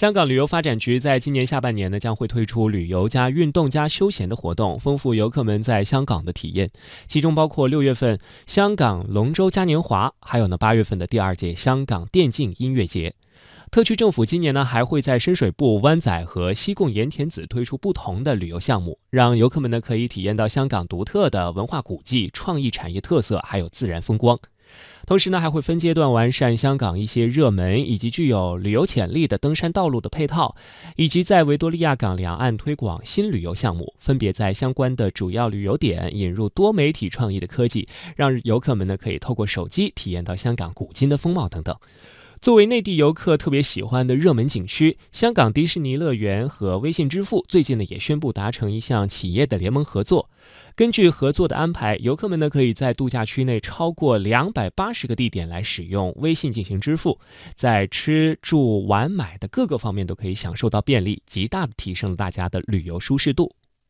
香港旅游发展局在今年下半年呢，将会推出旅游加运动加休闲的活动，丰富游客们在香港的体验。其中包括六月份香港龙舟嘉年华，还有呢八月份的第二届香港电竞音乐节。特区政府今年呢，还会在深水埗、湾仔和西贡盐田子推出不同的旅游项目，让游客们呢可以体验到香港独特的文化古迹、创意产业特色，还有自然风光。同时呢，还会分阶段完善香港一些热门以及具有旅游潜力的登山道路的配套，以及在维多利亚港两岸推广新旅游项目，分别在相关的主要旅游点引入多媒体创意的科技，让游客们呢可以透过手机体验到香港古今的风貌等等。作为内地游客特别喜欢的热门景区，香港迪士尼乐园和微信支付最近呢也宣布达成一项企业的联盟合作。根据合作的安排，游客们呢可以在度假区内超过两百八十个地点来使用微信进行支付，在吃住玩买的各个方面都可以享受到便利，极大的提升了大家的旅游舒适度。